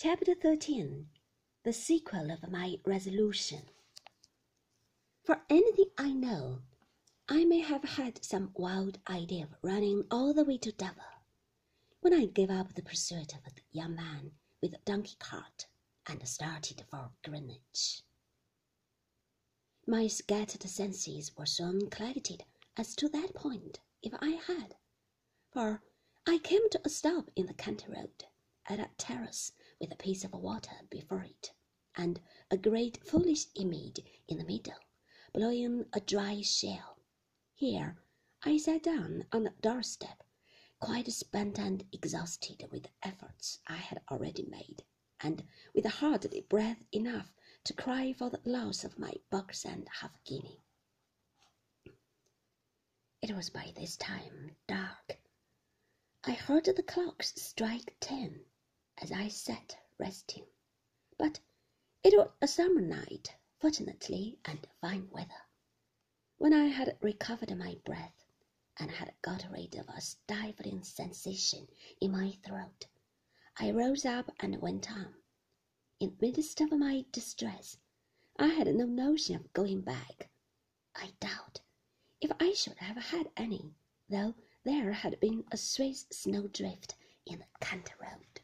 Chapter 13 The Sequel of My Resolution. For anything I know, I may have had some wild idea of running all the way to Dover when I gave up the pursuit of the young man with the donkey cart and started for Greenwich. My scattered senses were soon collected as to that point, if I had, for I came to a stop in the Kent Road at a terrace with a piece of water before it, and a great foolish image in the middle, blowing a dry shell. Here I sat down on the doorstep, quite spent and exhausted with the efforts I had already made, and with hardly breath enough to cry for the loss of my box and half guinea. It was by this time dark. I heard the clocks strike ten as I sat resting. But it was a summer night, fortunately, and fine weather. When I had recovered my breath and had got rid of a stifling sensation in my throat, I rose up and went on. In the midst of my distress, I had no notion of going back. I doubt if I should have had any, though there had been a Swiss snowdrift in the Kent Road.